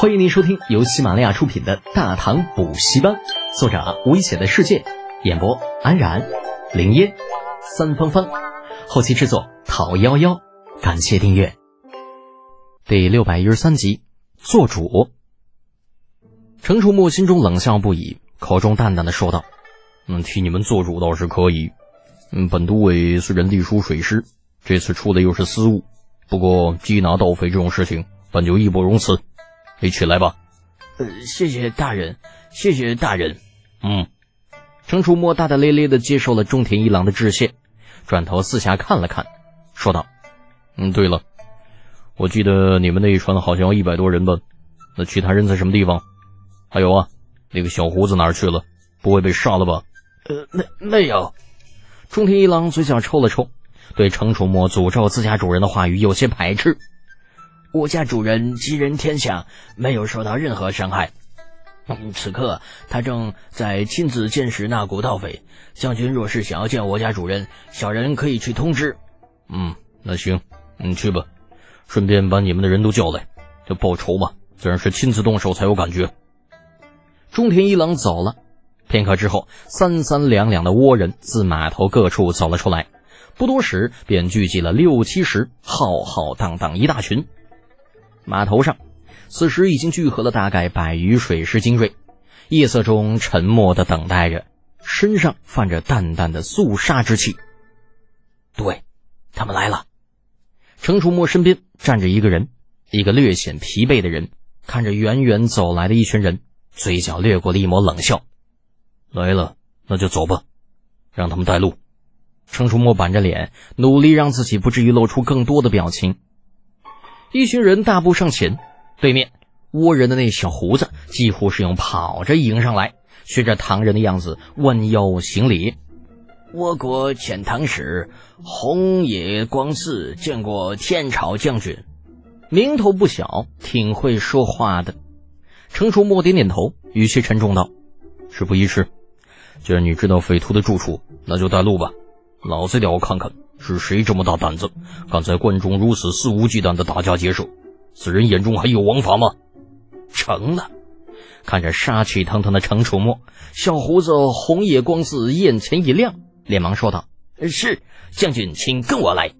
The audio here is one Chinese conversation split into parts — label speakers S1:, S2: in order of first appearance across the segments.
S1: 欢迎您收听由喜马拉雅出品的《大唐补习班》，作者危险的世界，演播安然、林烟、三芳芳，后期制作陶幺幺。感谢订阅。第六百一十三集，做主。程楚墨心中冷笑不已，口中淡淡的说道：“
S2: 嗯，替你们做主倒是可以。嗯，本都尉虽然隶属水师，这次出的又是私务，不过缉拿盗匪这种事情，本就义不容辞。”你起来吧。
S3: 呃，谢谢大人，谢谢大人。
S2: 嗯，
S1: 程楚墨大大咧咧的接受了中田一郎的致谢，转头四下看了看，说道：“
S2: 嗯，对了，我记得你们那一船好像有一百多人吧？那其他人在什么地方？还有啊，那个小胡子哪儿去了？不会被杀了吧？”
S3: 呃，没没有。
S1: 中田一郎嘴角抽了抽，对程楚墨诅咒自家主人的话语有些排斥。
S3: 我家主人吉人天相，没有受到任何伤害。此刻他正在亲自监视那股盗匪。将军若是想要见我家主人，小人可以去通知。
S2: 嗯，那行，你去吧，顺便把你们的人都叫来，这报仇嘛，自然是亲自动手才有感觉。
S1: 中田一郎走了，片刻之后，三三两两的倭人自码头各处走了出来，不多时便聚集了六七十，浩浩荡荡一大群。码头上，此时已经聚合了大概百余水师精锐，夜色中沉默的等待着，身上泛着淡淡的肃杀之气。
S3: 对，他们来了。
S1: 程楚墨身边站着一个人，一个略显疲惫的人，看着远远走来的一群人，嘴角掠过了一抹冷笑。
S2: 来了，那就走吧，让他们带路。
S1: 程楚墨板着脸，努力让自己不至于露出更多的表情。一群人大步上前，对面倭人的那小胡子几乎是用跑着迎上来，学着唐人的样子弯腰行礼。
S3: 倭国遣唐使红野光次见过天朝将军，
S1: 名头不小，挺会说话的。程楚墨点点头，语气沉重道：“
S2: 事不宜迟，既然你知道匪徒的住处，那就带路吧。老子得要看看。”是谁这么大胆子，敢在关中如此肆无忌惮的打家劫舍？此人眼中还有王法吗？
S3: 成了。
S1: 看着杀气腾腾的程楚墨，小胡子红叶光子眼前一亮，连忙说道：“
S3: 是将军，请跟我来。”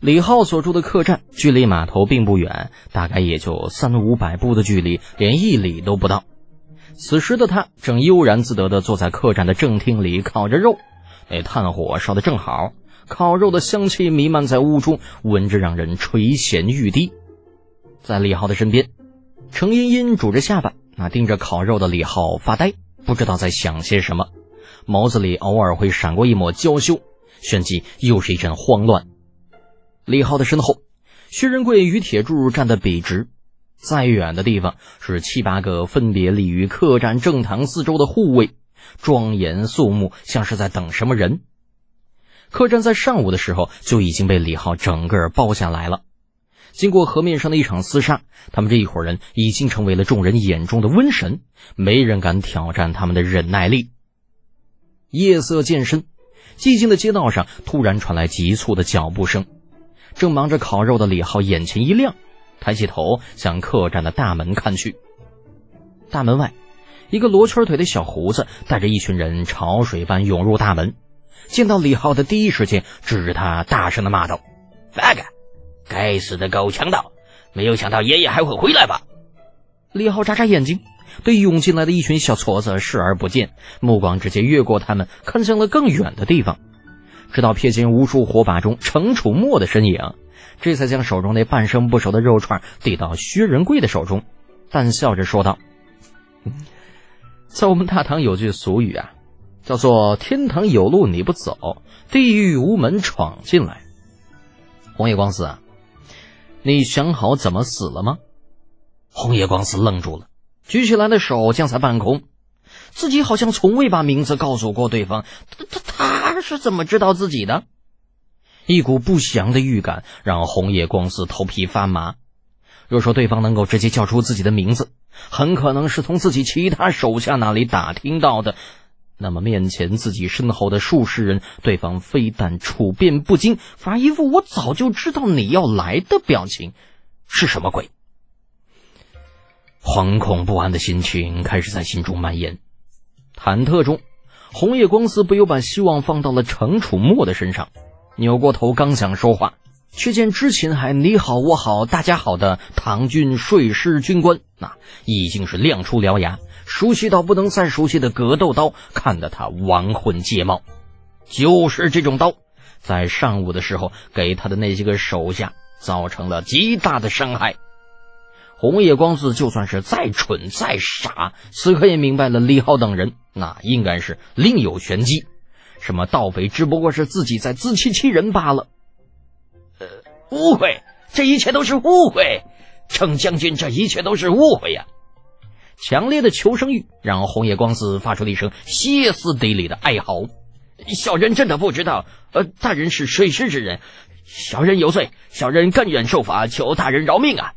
S1: 李浩所住的客栈距离码头并不远，大概也就三五百步的距离，连一里都不到。此时的他正悠然自得地坐在客栈的正厅里烤着肉。那炭火烧得正好，烤肉的香气弥漫在屋中，闻着让人垂涎欲滴。在李浩的身边，程茵茵拄着下巴，那盯着烤肉的李浩发呆，不知道在想些什么，眸子里偶尔会闪过一抹娇羞，旋即又是一阵慌乱。李浩的身后，薛仁贵与铁柱站得笔直，再远的地方是七八个分别立于客栈正堂四周的护卫。庄严肃穆，像是在等什么人。客栈在上午的时候就已经被李浩整个包下来了。经过河面上的一场厮杀，他们这一伙人已经成为了众人眼中的瘟神，没人敢挑战他们的忍耐力。夜色渐深，寂静的街道上突然传来急促的脚步声。正忙着烤肉的李浩眼前一亮，抬起头向客栈的大门看去。大门外。一个罗圈腿的小胡子带着一群人潮水般涌入大门，见到李浩的第一时间指着他大声的骂道：“
S3: 那个该死的狗强盗！没有想到爷爷还会回来吧？”
S1: 李浩眨眨眼睛，对涌进来的一群小矬子视而不见，目光直接越过他们，看向了更远的地方，直到瞥见无数火把中程楚墨的身影，这才将手中那半生不熟的肉串递到薛仁贵的手中，淡笑着说道。在我们大唐有句俗语啊，叫做“天堂有路你不走，地狱无门闯进来”。红叶光司啊，你想好怎么死了吗？红叶光司愣住了，举起来的手降在半空，自己好像从未把名字告诉过对方。他他他是怎么知道自己的？一股不祥的预感让红叶光司头皮发麻。若说对方能够直接叫出自己的名字，很可能是从自己其他手下那里打听到的。那么面前自己身后的数十人，对方非但处变不惊，反而一副我早就知道你要来的表情，是什么鬼？惶恐不安的心情开始在心中蔓延。忐忑中，红叶光司不由把希望放到了程楚墨的身上，扭过头刚想说话，却见之前还你好我好大家好的唐军税师军官，那已经是亮出獠牙，熟悉到不能再熟悉的格斗刀，看得他亡魂皆冒。就是这种刀，在上午的时候给他的那些个手下造成了极大的伤害。红叶光子就算是再蠢再傻，此刻也明白了李浩等人那应该是另有玄机。什么盗匪只不过是自己在自欺欺人罢了。
S3: 误会，这一切都是误会。程将军，这一切都是误会呀！
S1: 强烈的求生欲让红叶光司发出了一声歇斯底里的哀嚎。
S3: 小人真的不知道，呃，大人是水师之人，小人有罪，小人甘愿受罚，求大人饶命啊！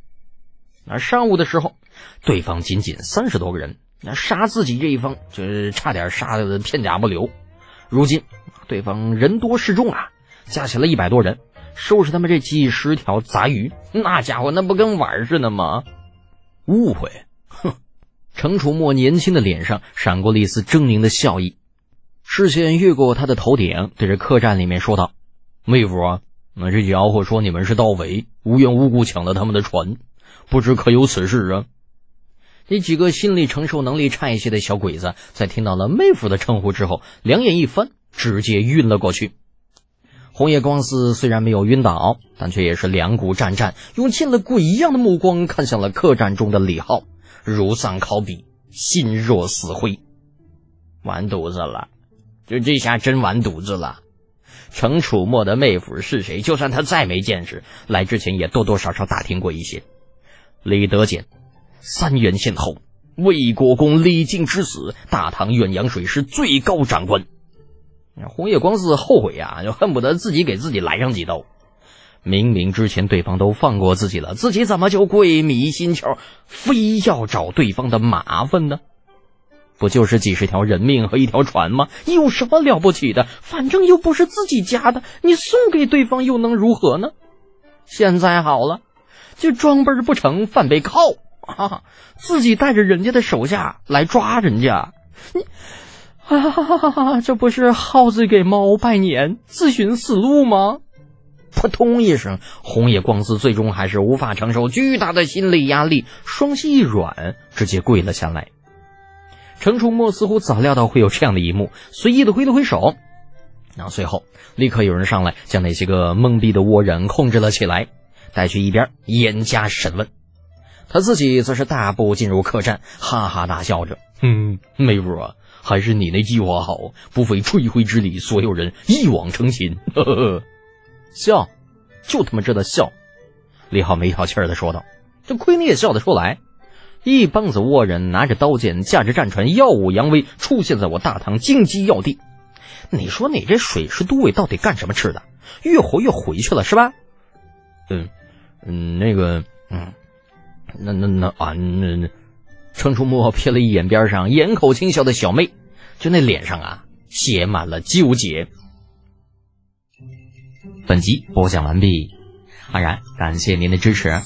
S1: 那上午的时候，对方仅仅三十多个人，那杀自己这一方就是差点杀的片甲不留。如今对方人多势众啊，加起来一百多人，收拾他们这几十条杂鱼，那家伙那不跟玩似的吗？误会，哼！程楚墨年轻的脸上闪过了一丝狰狞的笑意，视线越过他的头顶，对着客栈里面说道：“妹夫啊，那这家伙说你们是盗匪，无缘无故抢了他们的船。”不知可有此事啊？那几个心理承受能力差一些的小鬼子，在听到了妹夫的称呼之后，两眼一翻，直接晕了过去。红叶光司虽然没有晕倒，但却也是两股战战，用见了鬼一样的目光看向了客栈中的李浩，如丧考妣，心若死灰。完犊子了，就这下真完犊子了。程楚墨的妹夫是谁？就算他再没见识，来之前也多多少少打听过一些。李德简，三元县侯，魏国公李靖之子，大唐远洋水师最高长官。红叶光司后悔呀，就恨不得自己给自己来上几刀。明明之前对方都放过自己了，自己怎么就鬼迷心窍，非要找对方的麻烦呢？不就是几十条人命和一条船吗？有什么了不起的？反正又不是自己家的，你送给对方又能如何呢？现在好了。就装备不成，反被靠啊！自己带着人家的手下来抓人家，你啊，这不是耗子给猫拜年，自寻死路吗？扑通一声，红野光司最终还是无法承受巨大的心理压力，双膝一软，直接跪了下来。程初墨似乎早料到会有这样的一幕，随意的挥了挥手，然后随后立刻有人上来将那些个懵逼的倭人控制了起来。带去一边严加审问，他自己则是大步进入客栈，哈哈大笑着：“嗯，妹夫啊，还是你那计划好，不费吹灰之力，所有人一网成擒。”呵呵呵，笑，就他妈知道笑。李浩没一口气的说道：“这亏你也笑得出来。”一帮子倭人拿着刀剑，驾着战船，耀武扬威，出现在我大唐荆棘要地。你说你这水师都尉到底干什么吃的？越活越回去了是吧？嗯。嗯，那个，嗯，那那那啊，那程楚墨瞥了一眼边上掩口轻笑的小妹，就那脸上啊，写满了纠结。本集播讲完毕，安然感谢您的支持。